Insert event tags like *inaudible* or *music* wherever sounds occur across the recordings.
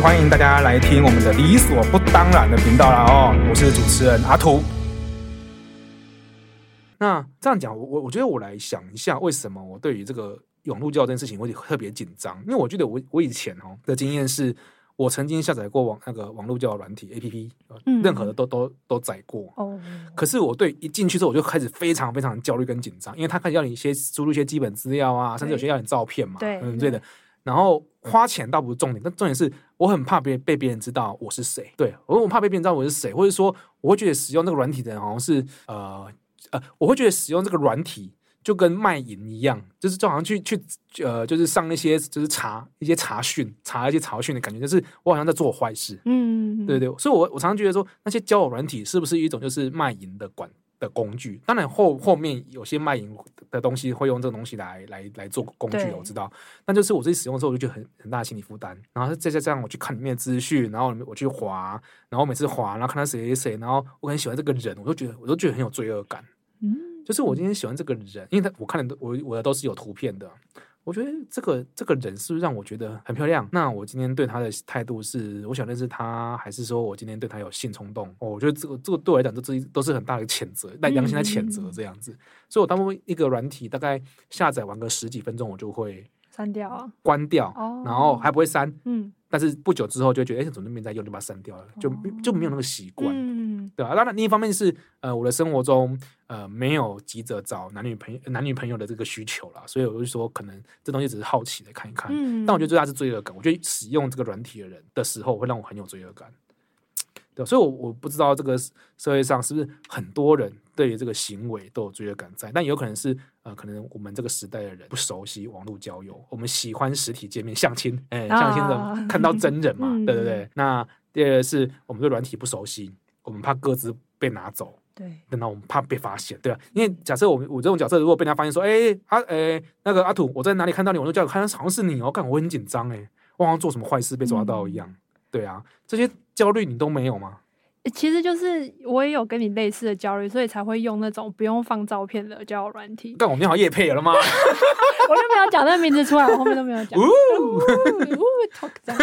欢迎大家来听我们的理所不当然的频道啦哦，我是主持人阿图。那这样讲，我我觉得我来想一下，为什么我对于这个网络交友这件事情会特别紧张？因为我觉得我我以前哦的经验是，我曾经下载过网那个网络交友软体 APP，任何的都都都载过。哦。可是我对一进去之后，我就开始非常非常焦虑跟紧张，因为他开始要你一些输入一些基本资料啊，甚至有些要你照片嘛，对嗯对的。然后花钱倒不是重点，但重点是我很怕别被别人知道我是谁。对，我我怕被别人知道我是谁，或者说我会觉得使用这个软体的人好像是呃。呃，我会觉得使用这个软体就跟卖淫一样，就是就好像去去呃，就是上那些就是查一些查询，查一些查询的感觉，就是我好像在做坏事。嗯，对对，所以我我常常觉得说，那些交友软体是不是一种就是卖淫的管的工具？当然后后面有些卖淫的东西会用这个东西来来来做工具，我知道。但就是我自己使用的时候，我就觉得很很大的心理负担。然后再再这样，我去看里面的资讯，然后我去滑，然后每次滑，然后看到谁谁谁，然后我很喜欢这个人，我都觉得我都觉得很有罪恶感。嗯，就是我今天喜欢这个人，因为他我看的我我的都是有图片的，我觉得这个这个人是不是让我觉得很漂亮？那我今天对他的态度是，我想认识他，还是说我今天对他有性冲动？哦，我觉得这个这个对我来讲，这这都是很大的谴责，但良心的谴责这样子。嗯、所以我当初一个软体大概下载完个十几分钟，我就会删掉啊，关掉，然后还不会删，嗯，但是不久之后就觉得，哎，怎么都没在用，就把它删掉了，就就没有那个习惯。嗯对啊，当然另一方面是，呃，我的生活中，呃，没有急着找男女朋友、男女朋友的这个需求啦，所以我就说，可能这东西只是好奇的看一看。嗯，但我觉得最大是罪恶感。我觉得使用这个软体的人的时候，会让我很有罪恶感。对，所以我，我我不知道这个社会上是不是很多人对于这个行为都有罪恶感在，但有可能是，呃，可能我们这个时代的人不熟悉网络交友，我们喜欢实体见面相亲，哎，相亲的看到真人嘛，*laughs* 对对对。那第二个是我们对软体不熟悉。我们怕各自被拿走，对，等到我们怕被发现，对啊，因为假设我我这种角色，如果被人家发现说，哎、欸，阿、啊，哎、欸，那个阿土，我在哪里看到你？我就叫看，好像是你哦，干我很紧张哎，我好像做什么坏事被抓到一样，嗯、对啊，这些焦虑你都没有吗？其实就是我也有跟你类似的焦虑，所以才会用那种不用放照片的交友软体。但我们好夜配了吗？*laughs* 我就没有讲那个名字出来，我后面都没有讲。*laughs* talk *laughs* 这样，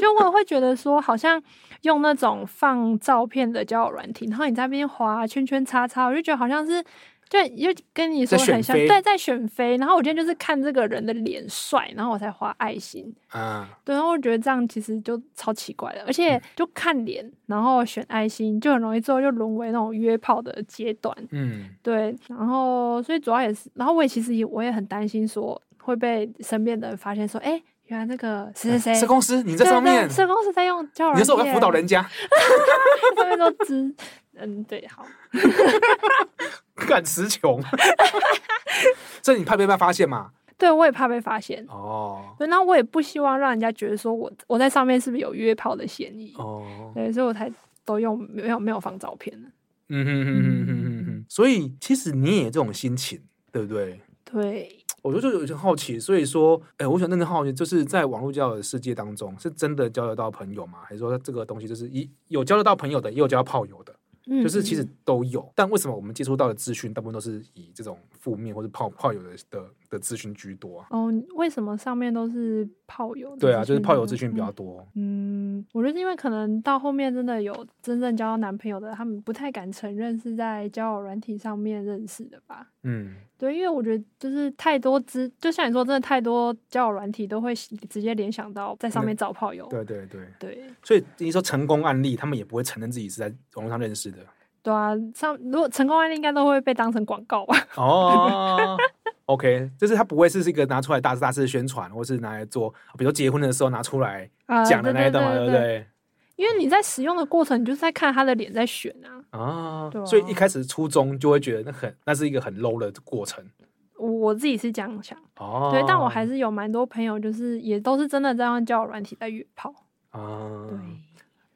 就我会觉得说，好像。用那种放照片的交友软体，然后你在那边划圈圈叉叉，我就觉得好像是，就就跟你说很像，对，在选妃。然后我今天就是看这个人的脸帅，然后我才画爱心啊。对，然后我觉得这样其实就超奇怪的，而且就看脸，然后选爱心，就很容易最后就沦为那种约炮的阶段。嗯，对。然后所以主要也是，然后我也其实也我也很担心说会被身边的人发现说，哎。原来那个谁谁谁，社公司，你在上面，社公司在用交友软体，你说我要辅导人家，*laughs* 上面都知，嗯，对，好，*laughs* *laughs* 敢词穷，*laughs* 所以你怕被被发现吗？对，我也怕被发现哦。对，那我也不希望让人家觉得说我我在上面是不是有约炮的嫌疑哦。对，所以我才都用没有没有放照片。嗯哼哼哼哼哼哼。所以其实你也有这种心情，对不对？对。我就就有些好奇，所以说，哎，我想真的好奇，就是在网络交友的世界当中，是真的交得到朋友吗？还是说这个东西就是一有交得到朋友的，也有交到炮友的？就是其实都有，但为什么我们接触到的资讯大部分都是以这种负面或者泡泡友的的的资讯居多啊？哦，为什么上面都是泡友？对啊，就是泡友资讯比较多。嗯，我觉得是因为可能到后面真的有真正交到男朋友的，他们不太敢承认是在交友软体上面认识的吧？嗯，对，因为我觉得就是太多之，就像你说，真的太多交友软体都会直接联想到在上面找炮友。对对对对，所以你说成功案例，他们也不会承认自己是在网络上认识的。对啊，上如果成功案例应该都会被当成广告吧？*laughs* 哦，OK，就是他不会是一个拿出来大肆大肆的宣传，或是拿来做，比如结婚的时候拿出来讲的那一段嘛，对不对？因为你在使用的过程，你就是在看他的脸在选啊。啊，所以一开始初衷就会觉得那很，那是一个很 low 的过程。我自己是这样想，哦，对，但我还是有蛮多朋友，就是也都是真的在用交友软体在约炮啊，对。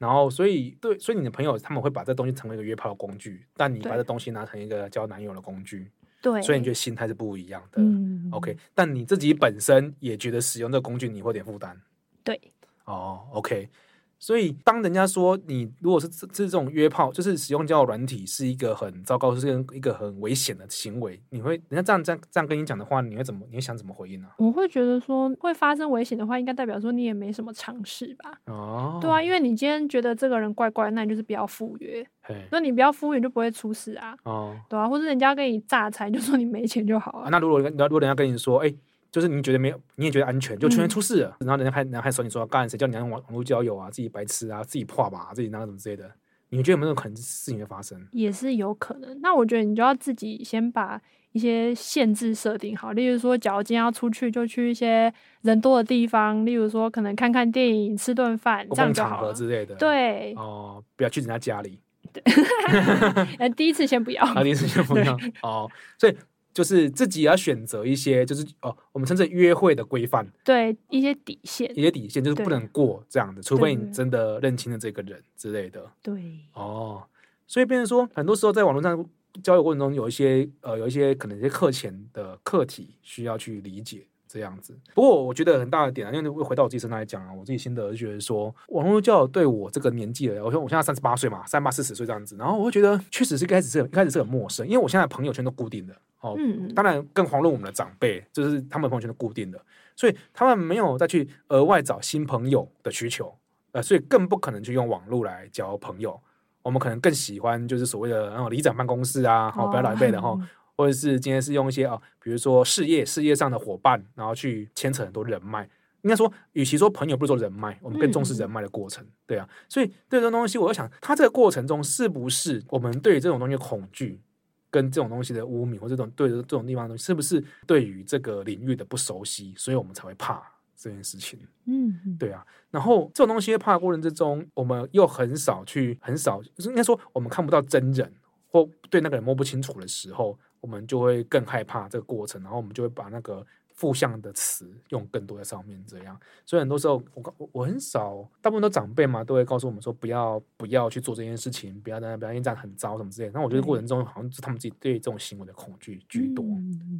然后，所以对，所以你的朋友他们会把这东西成为一个约炮的工具，但你把这东西拿成一个交男友的工具，对，所以你觉得心态是不一样的。嗯，OK，但你自己本身也觉得使用这个工具你会有点负担，对，哦，oh，OK，所以，当人家说你如果是这这种约炮，就是使用交友软体是一个很糟糕，是一个很危险的行为，你会人家这样这样这样跟你讲的话，你会怎么？你会想怎么回应呢、啊？我会觉得说会发生危险的话，应该代表说你也没什么尝试吧？哦，对啊，因为你今天觉得这个人怪怪，那你就是不要赴约。那你不要赴约就不会出事啊。哦，对啊，或者人家跟你诈财，就说你没钱就好了、啊。那如果如果人家跟你说，哎、欸。就是你觉得没有，你也觉得安全，就突然出事了，嗯、然后人家还人家还说你说干谁叫你用网网络交友啊，自己白痴啊，自己破吧，自己那个什么之类的，你觉得有没有可能事情会发生？也是有可能。那我觉得你就要自己先把一些限制设定好，例如说，假如今天要出去，就去一些人多的地方，例如说可能看看电影、吃顿饭，这样就好了。场合之类的。对。哦，不要去人家家里。对。*laughs* 第一次先不要。*laughs* 啊，第一次先不要。*laughs* 哦，所以。就是自己要选择一些，就是哦，我们称之约会的规范，对一些底线，一些底线就是不能过这样的，除非你真的认清了这个人之类的。对，哦，所以变成说，很多时候在网络上交友过程中，有一些呃，有一些可能一些课前的课题需要去理解。这样子，不过我觉得很大的点啊，因为回到我自己身上来讲啊，我自己心得是觉得说，网络交友对我这个年纪的，我说我现在三十八岁嘛，三八四十岁这样子，然后我会觉得确实是一开始是一开始是很陌生，因为我现在朋友圈都固定的哦，嗯，当然更遑论我们的长辈，就是他们朋友圈都固定的，所以他们没有再去额外找新朋友的需求，呃，所以更不可能去用网络来交朋友，我们可能更喜欢就是所谓的那种里长办公室啊，好，不要老一辈的哈。哦或者是今天是用一些啊，比如说事业事业上的伙伴，然后去牵扯很多人脉。应该说，与其说朋友，不如说人脉，我们更重视人脉的过程，嗯、对啊。所以对这种东西，我在想，他这个过程中是不是我们对于这种东西的恐惧，跟这种东西的污名，或者这种对这种地方的东西，是不是对于这个领域的不熟悉，所以我们才会怕这件事情？嗯，对啊。然后这种东西怕的过程之中，我们又很少去，很少，应该说，我们看不到真人，或对那个人摸不清楚的时候。我们就会更害怕这个过程，然后我们就会把那个负向的词用更多在上面，这样。所以很多时候，我我我很少，大部分都长辈嘛，都会告诉我们说，不要不要去做这件事情，不要在那边，因为这样很糟什么之类的。那我觉得过程中好像是他们自己对这种行为的恐惧居多，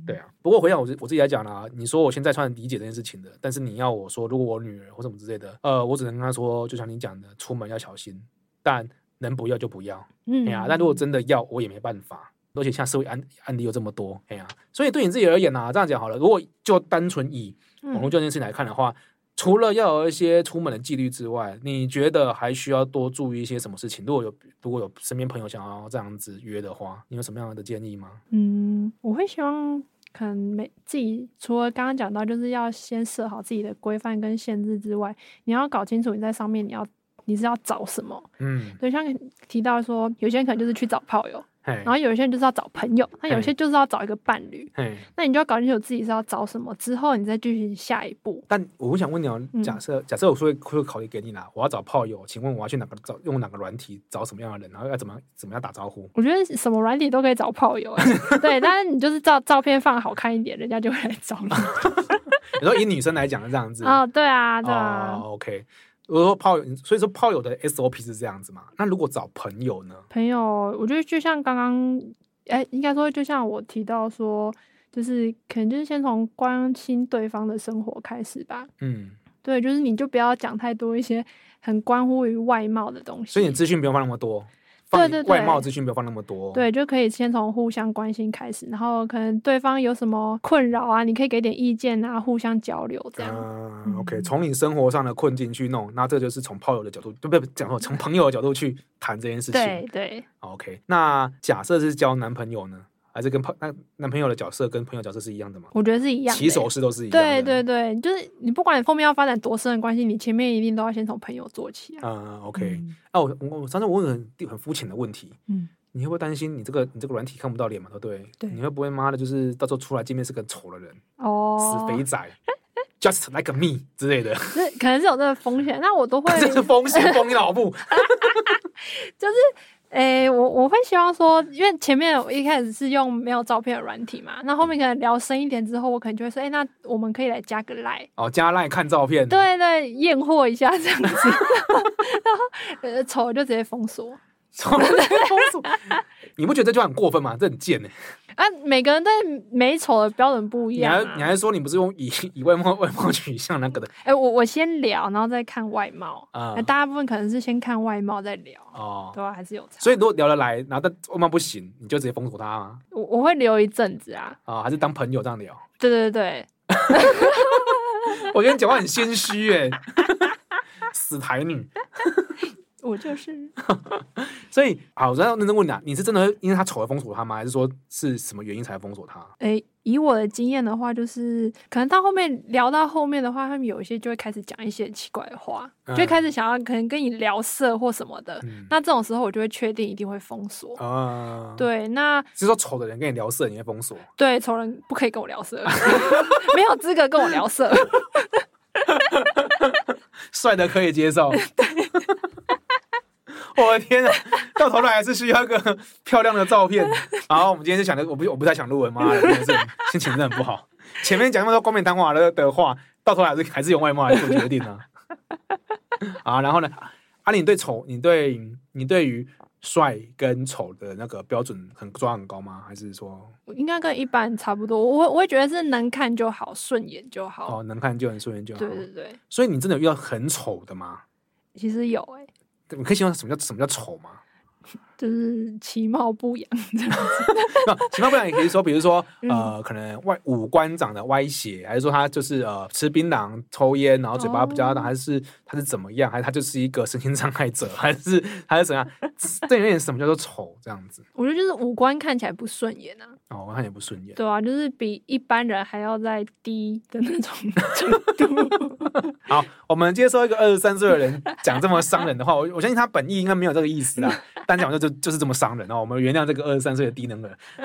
对啊。不过回想我我自己来讲啦，你说我现在算理解这件事情的，但是你要我说，如果我女儿或什么之类的，呃，我只能跟她说，就像你讲的，出门要小心，但能不要就不要，嗯呀。但如果真的要，我也没办法。而且像社会案案例有这么多，哎呀、啊，所以对你自己而言呢、啊，这样讲好了。如果就单纯以网络这件事情来看的话，嗯、除了要有一些出门的纪律之外，你觉得还需要多注意一些什么事情？如果有如果有身边朋友想要这样子约的话，你有什么样的建议吗？嗯，我会希望可能每自己除了刚刚讲到，就是要先设好自己的规范跟限制之外，你要搞清楚你在上面你要你是要找什么。嗯，对，像提到说，有些人可能就是去找炮友。然后有一些人就是要找朋友，那有些就是要找一个伴侣。那你就要搞清楚自己是要找什么，之后你再继续下一步。但我想问你哦，假设假设我说会考虑给你啦，我要找炮友，请问我要去哪个找用哪个软体找什么样的人，然后要怎么怎么样打招呼？我觉得什么软体都可以找炮友，*laughs* 对，但是你就是照照片放好看一点，人家就会来找你。*laughs* 你说以女生来讲是这样子哦，对啊，对啊，OK。我说炮友，所以说炮友的 SOP 是这样子嘛？那如果找朋友呢？朋友，我觉得就像刚刚，哎、欸，应该说就像我提到说，就是可能就是先从关心对方的生活开始吧。嗯，对，就是你就不要讲太多一些很关乎于外貌的东西。所以你资讯不用放那么多。对对对，外貌资讯不要放那么多，对，就可以先从互相关心开始，然后可能对方有什么困扰啊，你可以给点意见啊，互相交流这样。嗯，OK，从你生活上的困境去弄，那这就是从炮友的角度，对不对？讲说从朋友的角度去谈这件事情。对对，OK，那假设是交男朋友呢？还是跟朋那男朋友的角色跟朋友角色是一样的吗？我觉得是一样的，起手式都是一样的。对对对，就是你不管你后面要发展多深的关系，你前面一定都要先从朋友做起啊。嗯，OK。哦、啊，我我上次我问很很肤浅的问题，嗯，你会不会担心你这个你这个软体看不到脸嘛？对不对？对。你会不会妈的，就是到时候出来见面是个丑的人哦，死肥仔，just like me 之类的。是可能是有这个风险，那我都会。*laughs* 这是风险，封你脑部。*laughs* 就是。诶、欸，我我会希望说，因为前面我一开始是用没有照片的软体嘛，那后面可能聊深一点之后，我可能就会说，诶、欸，那我们可以来加个 Line 哦，加 Line 看照片，对对，验货一下这样子，*laughs* 然后呃，丑就直接封锁，丑就直接封锁，你不觉得这就很过分吗？这很贱呢、欸。啊，每个人对美丑的标准不一样、啊。你还你还说你不是用以 *laughs* 以外貌外貌取向那个的？哎、欸，我我先聊，然后再看外貌啊。大、嗯、部分可能是先看外貌再聊哦，对吧、啊？还是有差。所以如果聊得来，然后但外貌不行，你就直接封锁他吗？我我会留一阵子啊。啊、哦，还是当朋友这样聊？对对对。*laughs* 我觉得你讲话很谦虚哎，*laughs* 死台女。我就是，*laughs* 所以好，我再认真问你啊，你是真的因为他丑而封锁他吗？还是说是什么原因才封锁他？哎、欸，以我的经验的话，就是可能到后面聊到后面的话，他们有一些就会开始讲一些奇怪的话，嗯、就开始想要可能跟你聊色或什么的。嗯、那这种时候，我就会确定一定会封锁啊。嗯、对，那是说丑的人跟你聊色，你会封锁？对，丑人不可以跟我聊色，*laughs* 没有资格跟我聊色。*laughs* 帅的可以接受。我的天啊，到头来还是需要一个漂亮的照片。然后我们今天就想着，我不我不太想录文，妈的，真的是心情真的很不好。前面讲那么多冠冕堂皇的的话，到头来还是还是用外貌来做决定呢。*laughs* 啊，然后呢？啊，你对丑，你对你对于帅跟丑的那个标准很抓很高吗？还是说应该跟一般差不多？我我会觉得是能看就好，顺眼就好。哦，能看就很顺眼就好。对对对。所以你真的有遇到很丑的吗？其实有哎、欸。你可以形容什么叫什么叫丑吗？就是其貌不扬这样子。*laughs* 其貌不扬也可以说，比如说呃，可能外五官长得歪斜，还是说他就是呃吃槟榔、抽烟，然后嘴巴比较大，还是他是怎么样？还是他就是一个身心障碍者？*laughs* 还是还是怎样？这有点什么叫做丑？这样子？*laughs* 我觉得就是五官看起来不顺眼啊。哦，我看也不顺眼。对啊，就是比一般人还要再低的那种程度。好，我们接受一个二十三岁的人讲这么伤人的话，我我相信他本意应该没有这个意思啊。单讲就就就是这么伤人哦。我们原谅这个二十三岁的低能儿。*laughs*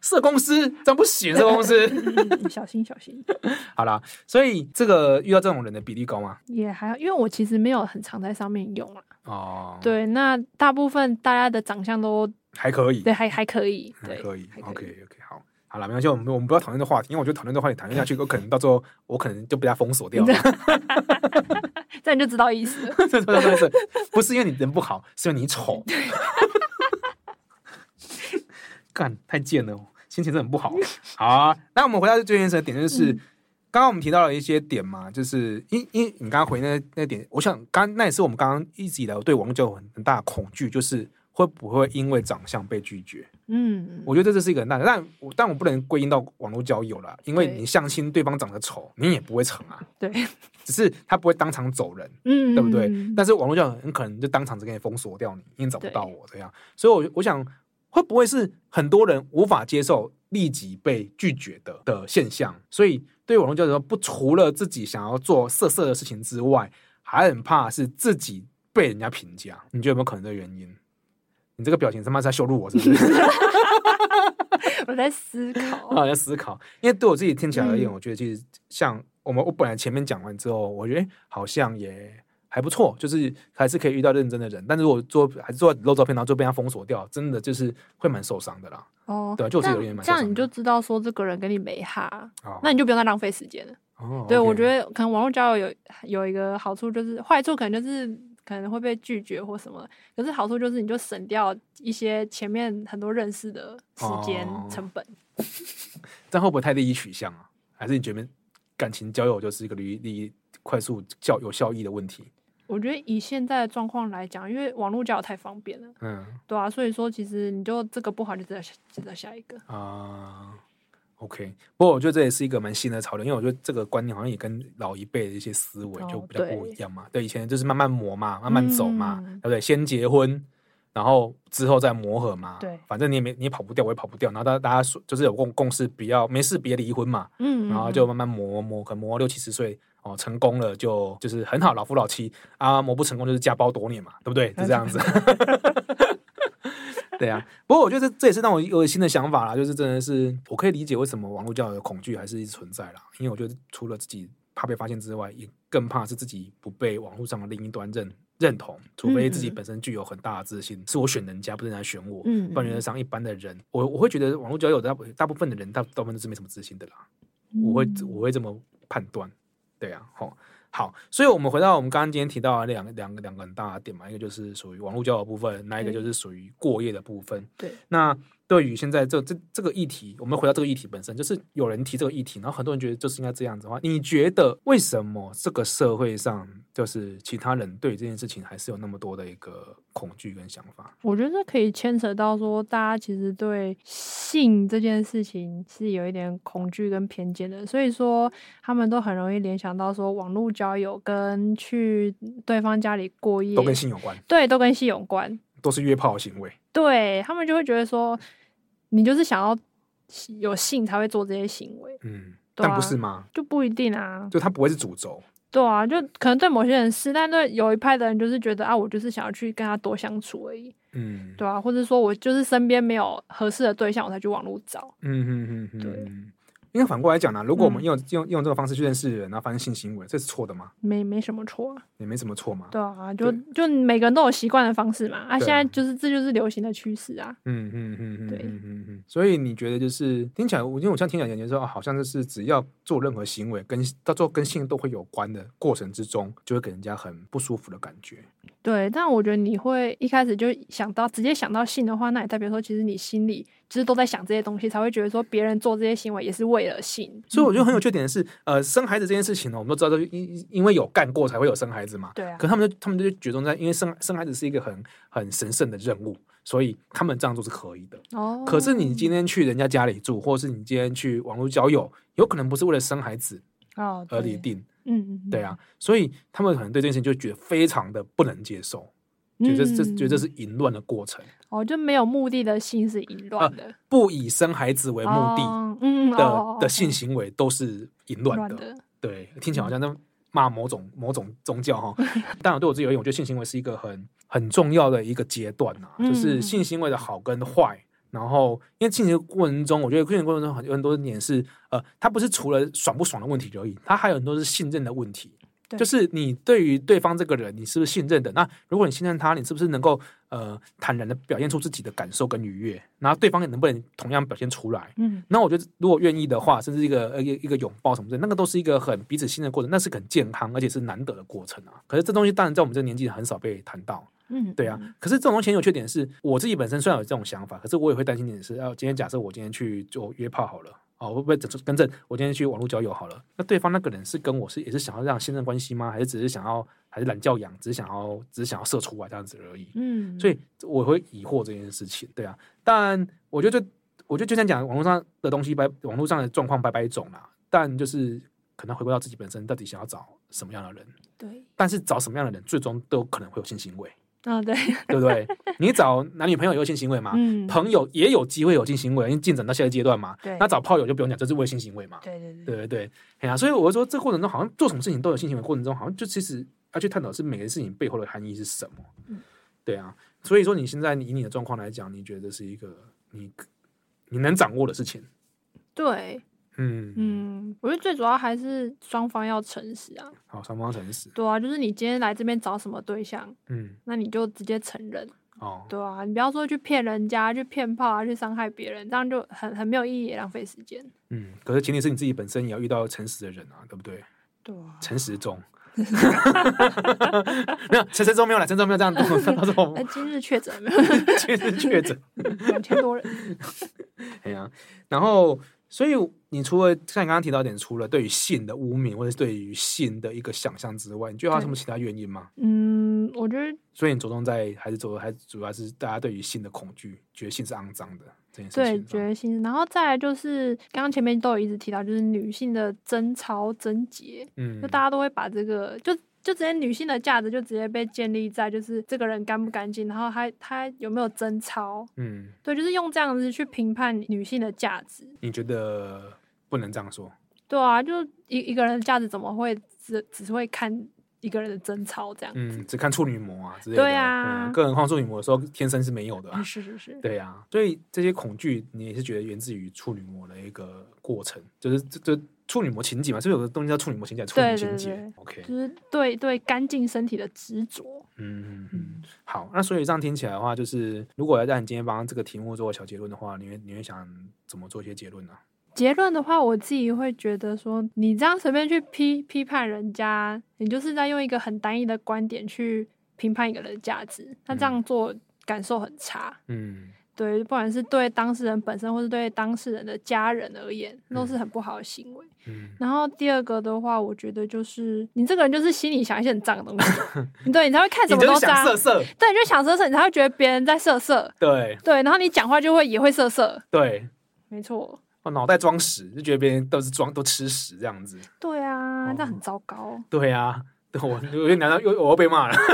社公司这样不行，社公司 *laughs* 小心小心。*laughs* 好啦，所以这个遇到这种人的比例高吗？也还好，因为我其实没有很常在上面用了。哦，对，那大部分大家的长相都。还可以，对，还还可以，还可以，OK OK，好，好了，没关系，我们我们不要讨论这话题，因为我觉得讨论这话题讨论下去，我可能到最后我可能就被他封锁掉了，*laughs* 这样你就知道意思了。*laughs* 不是因为你人不好，是因为你丑。*laughs* 干，太贱了，心情真的很不好。好啊，那我们回到最原始的点，就是刚刚、嗯、我们提到了一些点嘛，就是因因为你刚刚回那那点，我想刚那也是我们刚刚一直以来对网友很很大的恐惧，就是。会不会因为长相被拒绝？嗯，我觉得这是一个很大的，但我但我不能归因到网络交友了，因为你相亲对方长得丑，你也不会成啊。对，只是他不会当场走人，嗯，对不对？但是网络交友很可能就当场就给你封锁掉你，因为找不到我这样。所以我，我我想会不会是很多人无法接受立即被拒绝的的现象？所以，对于网络交友说，不除了自己想要做色色的事情之外，还很怕是自己被人家评价。你觉得有没有可能的原因？你这个表情他妈在羞辱我，是不是？*laughs* 我在思考，我在思考，因为对我自己听起来而言，嗯、我觉得其实像我们，我本来前面讲完之后，我觉得好像也还不错，就是还是可以遇到认真的人。但是如果做还是做漏照片，然后就被他封锁掉，真的就是会蛮受伤的啦。哦，对，就我自己有点蛮。这样你就知道说这个人跟你没哈，哦、那你就不用再浪费时间了。哦，对我觉得可能网络交友有有一个好处，就是坏处可能就是。可能会被拒绝或什么，可是好处就是你就省掉一些前面很多认识的时间成本。哦、*laughs* 这样会不会太利益取向啊？还是你觉得感情交友就是一个利利益快速、效有效益的问题？我觉得以现在的状况来讲，因为网络交友太方便了，嗯，对啊，所以说其实你就这个不好，就再再再下一个啊。OK，不过我觉得这也是一个蛮新的潮流，因为我觉得这个观念好像也跟老一辈的一些思维就比较不一样嘛。哦、对，对，以前就是慢慢磨嘛，慢慢走嘛，嗯、对不对？先结婚，然后之后再磨合嘛。对，反正你也没你也跑不掉，我也跑不掉。然后大家大家说就是有共共识，不要没事别离婚嘛。嗯，然后就慢慢磨磨，可能磨六七十岁哦，成功了就就是很好，老夫老妻啊；磨不成功就是家暴多年嘛，对不对？就这样子。对啊，不过我觉得这这也是让我有新的想法啦，就是真的是我可以理解为什么网络交友的恐惧还是一直存在啦，因为我觉得除了自己怕被发现之外，也更怕是自己不被网络上的另一端认认同，除非自己本身具有很大的自信，嗯、是我选人家，不是人家选我。嗯，不然原则上一般的人，我我会觉得网络交友大大部分的人大大部分都是没什么自信的啦，我会我会这么判断。对啊，好。好，所以我们回到我们刚刚今天提到的两个两个两个很大的点嘛，一个就是属于网络交友部分，那一个就是属于过夜的部分。对，那。对于现在这这这个议题，我们回到这个议题本身，就是有人提这个议题，然后很多人觉得就是应该这样子的话，你觉得为什么这个社会上就是其他人对这件事情还是有那么多的一个恐惧跟想法？我觉得可以牵扯到说，大家其实对性这件事情是有一点恐惧跟偏见的，所以说他们都很容易联想到说，网络交友跟去对方家里过夜都跟性有关，对，都跟性有关，都是约炮的行为。对，他们就会觉得说，你就是想要有性才会做这些行为，嗯，但不是吗？就不一定啊，就他不会是主轴，对啊，就可能对某些人是，但对有一派的人就是觉得啊，我就是想要去跟他多相处而已，嗯，对啊，或者说我就是身边没有合适的对象，我才去网络找，嗯嗯嗯嗯，对。因为反过来讲呢，如果我们用、嗯、用用这个方式去认识人，然后发生性行为，这是错的吗？没没什么错啊，也没什么错嘛。对啊，就就每个人都有习惯的方式嘛。啊，现在就是这就是流行的趋势啊。嗯嗯嗯嗯，对，嗯嗯嗯。所以你觉得就是听起来，我因为我像听起来感觉说，好像就是只要做任何行为跟到做跟性都会有关的过程之中，就会给人家很不舒服的感觉。对，但我觉得你会一开始就想到直接想到性的话，那也代表说其实你心里其实都在想这些东西，才会觉得说别人做这些行为也是为了性。所以我觉得很有缺点的是，呃，生孩子这件事情呢，我们都知道，都因因为有干过才会有生孩子嘛。对啊。可他们就他们就觉得在，因为生生孩子是一个很很神圣的任务，所以他们这样做是可以的。哦。可是你今天去人家家里住，或者是你今天去网络交友，有可能不是为了生孩子哦而立定。嗯嗯。对啊，所以他们可能对这件事情就觉得非常的不能接受。觉得这觉得这是淫乱的过程哦，就没有目的的性是淫乱的，不以生孩子为目的，嗯的的性行为都是淫乱的。对，听起来好像在骂某种某种宗教哈。*laughs* 当然，对我自己而言，我觉得性行为是一个很很重要的一个阶段呐，就是性行为的好跟坏。然后，因为进行为过程中，我觉得性行为过程中很有很多点是呃，它不是除了爽不爽的问题而已，它还有很多是信任的问题。就是你对于对方这个人，你是不是信任的？那如果你信任他，你是不是能够呃坦然的表现出自己的感受跟愉悦？然后对方也能不能同样表现出来？嗯，那我觉得如果愿意的话，甚至一个呃一个一个拥抱什么的，那个都是一个很彼此信任的过程，那是很健康而且是难得的过程啊。可是这东西当然在我们这个年纪很少被谈到。嗯，对啊。可是这种东西很有缺点是，我自己本身虽然有这种想法，可是我也会担心点是，要今天假设我今天去做约炮好了。哦，会不会更正？我今天去网络交友好了，那对方那个人是跟我是也是想要这样信任关系吗？还是只是想要还是懒教养，只是想要只是想要射出来这样子而已？嗯，所以我会疑惑这件事情，对啊。但我觉得就，我觉得就像讲网络上的东西，摆网络上的状况百百种啦。但就是可能回归到自己本身，到底想要找什么样的人？对。但是找什么样的人，最终都有可能会有性行为。啊、哦，对，*laughs* 对不对？你找男女朋友有性行为嘛？嗯，朋友也有机会有性行为，因为进展到下一个阶段嘛。对，那找炮友就不用讲，这是为性行为嘛。对对对，对对对，哎呀、啊，所以我说这过程中，好像做什么事情都有性行为，过程中好像就其实要去探讨是每个事情背后的含义是什么。嗯，对啊，所以说你现在以你的状况来讲，你觉得是一个你你能掌握的事情？对。嗯嗯，我觉得最主要还是双方要诚实啊。好，双方诚实。对啊，就是你今天来这边找什么对象，嗯，那你就直接承认。哦，对啊，你不要说去骗人家、去骗炮啊、去伤害别人，这样就很很没有意义，也浪费时间。嗯，可是前提是你自己本身也要遇到诚实的人啊，对不对？对啊。诚实中，*laughs* *laughs* 没有陈时中没有来，陈时中没有这样动。他说：“哎，今日确诊没有？*laughs* 今日确诊两千多人。”哎呀，然后。所以，你除了像你刚刚提到点，除了对于性的污名，或者是对于性的一个想象之外，你觉得还有什么其他原因吗？嗯，我觉得，所以你着重在还是着，还是主要是大家对于性的恐惧，觉得性是肮脏的这件事情。对，觉得性，然后再来就是刚刚前面都有一直提到，就是女性的贞操贞洁，嗯，就大家都会把这个就。就直接女性的价值就直接被建立在就是这个人干不干净，然后他他有没有贞操，嗯，对，就是用这样子去评判女性的价值。你觉得不能这样说？对啊，就一一个人的价值怎么会只只是会看一个人的贞操这样子？嗯，只看处女膜啊之类的。对啊，个人化处女膜的时候天生是没有的 *laughs* 啊。是是是。对啊，所以这些恐惧你也是觉得源自于处女膜的一个过程，就是这这。处女膜情结嘛，是不是有个东西叫处女膜情结？处女情结，OK，就是对对干净身体的执着。嗯嗯嗯。好，那所以这样听起来的话，就是如果要让你今天帮这个题目做个小结论的话，你会你会想怎么做一些结论呢？结论的话，我自己会觉得说，你这样随便去批批判人家，你就是在用一个很单一的观点去评判一个人的价值，那这样做感受很差。嗯。对，不管是对当事人本身，或是对当事人的家人而言，都是很不好的行为。嗯。然后第二个的话，我觉得就是你这个人就是心里想一些很脏的东西，*laughs* 对，你才会看什么都脏。色色。对，你就想色色，你才会觉得别人在色色。对。对，然后你讲话就会也会色色。对，没错。我脑袋装屎，就觉得别人都是装都吃屎这样子。对啊，这样很糟糕。对啊，我我又难道又我又被骂了？*laughs*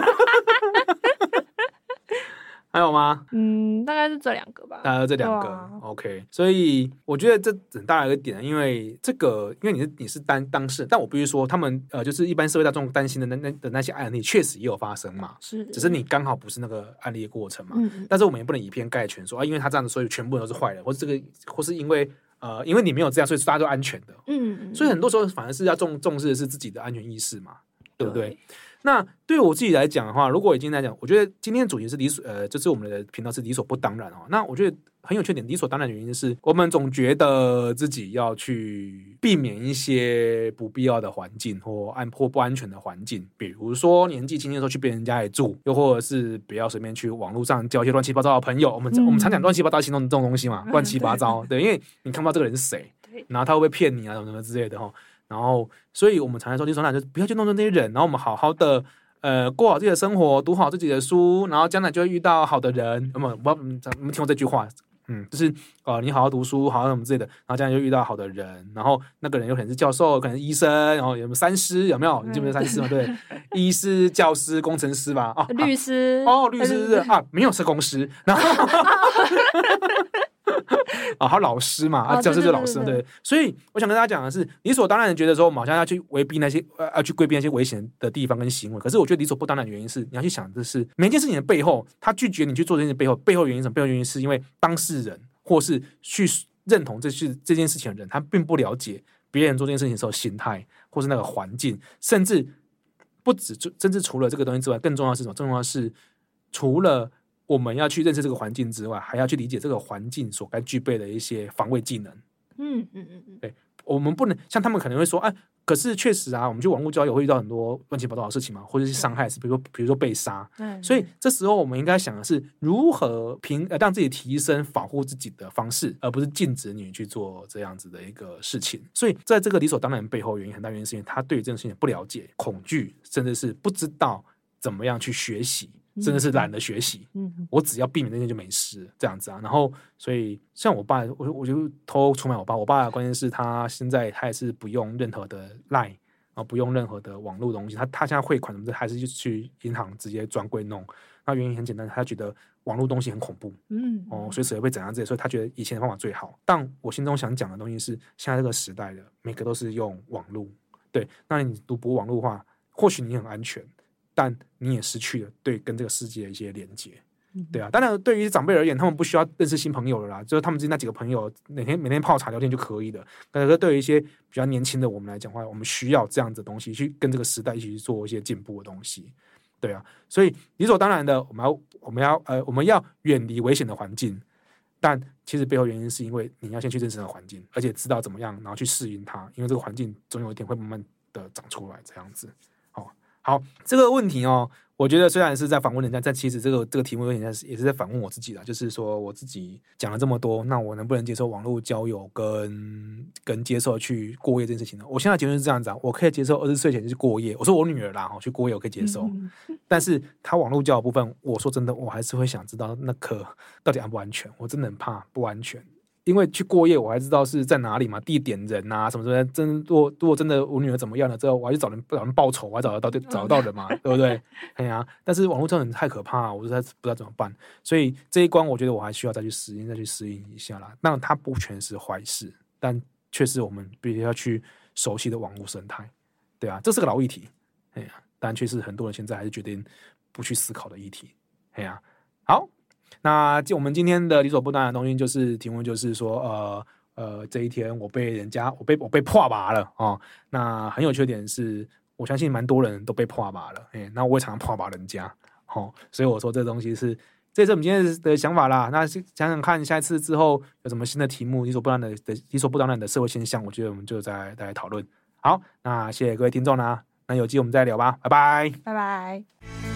还有吗？嗯，大概是这两个吧。大概这两个、啊、，OK。所以我觉得这很大的一个点，因为这个，因为你是你是当当事人，但我必须说，他们呃，就是一般社会大众担心的那那的那些案例，确实也有发生嘛。是，只是你刚好不是那个案例的过程嘛。嗯。但是我们也不能以偏概全说啊，因为他这样子，所以全部都是坏人，或是这个，或是因为呃，因为你没有这样，所以大家都安全的。嗯。所以很多时候反而是要重重视的是自己的安全意识嘛，对不对？对那对我自己来讲的话，如果已经来讲，我觉得今天的主题是理所呃，就是我们的频道是理所不当然哦。那我觉得很有缺点，理所当然的原因是我们总觉得自己要去避免一些不必要的环境或安或不安全的环境，比如说年纪轻轻的时候去别人家里住，又或者是不要随便去网络上交一些乱七八糟的朋友。我们、嗯、我们常讲乱七八糟行动这种东西嘛，乱七八糟，*laughs* 对，因为你看不到这个人是谁，然后他会不会骗你啊，什么什么之类的哈。然后，所以我们常常说，就说那就不要去弄这些人，然后我们好好的，呃，过好自己的生活，读好自己的书，然后将来就会遇到好的人。那么，我们你们听过这句话？嗯，就是呃，你好好读书，好好什么之类的，然后将来就遇到好的人。然后那个人有可能是教授，可能是医生，然后有没有三师？有没有？你记不记得三师嘛？对，医师、教师、工程师吧？哦，律师哦，律师是啊，没有是工师，然后。*laughs* 啊，*laughs* 他老师嘛，啊，教师就是老师，对。所以我想跟大家讲的是，理所当然的觉得说，我们好像要去规避那些，呃，要去规避那些危险的地方跟行为。可是我觉得理所不当然的原因是，你要去想的是，每一件事情的背后，他拒绝你去做这件事背后，背后原因什么？背后原因是因为当事人或是去认同这是这件事情的人，他并不了解别人做这件事情的时候心态，或是那个环境，甚至不止，甚至除了这个东西之外，更重要的是什么？更重要的是除了。我们要去认识这个环境之外，还要去理解这个环境所该具备的一些防卫技能。嗯嗯嗯嗯，对，我们不能像他们可能会说，哎，可是确实啊，我们去网络交友会遇到很多乱七八糟的事情嘛，或者是伤害，是比如说比如说被杀。嗯，所以这时候我们应该想的是如何平呃让自己提升保护自己的方式，而不是禁止你去做这样子的一个事情。所以在这个理所当然背后，原因很大原因是因为他对于这件事情不了解、恐惧，甚至是不知道怎么样去学习。真的是懒得学习，嗯，我只要避免那些就没事，这样子啊。然后，所以像我爸，我我就偷出卖我爸。我爸的关键是他现在他也是不用任何的 Line 啊，不用任何的网络东西。他他现在汇款什么的，还是就去银行直接专柜弄。那原因很简单，他觉得网络东西很恐怖，嗯，哦，随时会被怎样这些，所以他觉得以前的方法最好。但我心中想讲的东西是，现在这个时代的每个都是用网络，对，那你赌博网络的话，或许你很安全。但你也失去了对跟这个世界的一些连接，对啊。当然，对于长辈而言，他们不需要认识新朋友了啦，就是他们之间那几个朋友，每天每天泡茶聊天就可以了。可是对于一些比较年轻的我们来讲的话，我们需要这样子的东西去跟这个时代一起去做一些进步的东西，对啊。所以理所当然的，我们要我们要呃我们要远离危险的环境，但其实背后原因是因为你要先去认识那个环境，而且知道怎么样，然后去适应它，因为这个环境总有一天会慢慢的长出来，这样子。好，这个问题哦，我觉得虽然是在访问人家，但其实这个这个题目有点像是也是在反问我自己的，就是说我自己讲了这么多，那我能不能接受网络交友跟跟接受去过夜这件事情呢？我现在结论是这样子啊，我可以接受二十岁前去过夜，我说我女儿啦，去过夜我可以接受，嗯、但是她网络交友部分，我说真的，我还是会想知道那个到底安不安全，我真的很怕不安全。因为去过夜，我还知道是在哪里嘛，地点、人啊什么什么。真如果如果真的我女儿怎么样了之后，我还去找人找人报仇，我还找得到找得到人嘛，*laughs* 对不对？哎呀，但是网络真的太可怕，我实在不知道怎么办。所以这一关，我觉得我还需要再去适应，再去适应一下啦。那它不全是坏事，但却是我们必须要去熟悉的网络生态。对啊，这是个老议题。哎呀，但却是很多人现在还是决定不去思考的议题。哎呀，好。那就我们今天的理所不当的东西，就是题目就是说，呃呃，这一天我被人家我被我被破拔了哦。那很有缺点是，我相信蛮多人都被破拔了，哎，那我也常常破拔人家，哦，所以我说这东西是这是我们今天的想法啦。那想想看，下一次之后有什么新的题目，理所不当的的理所不当然的社会现象，我觉得我们就再再来讨论。好，那谢谢各位听众啦，那有机会我们再聊吧，拜拜，拜拜。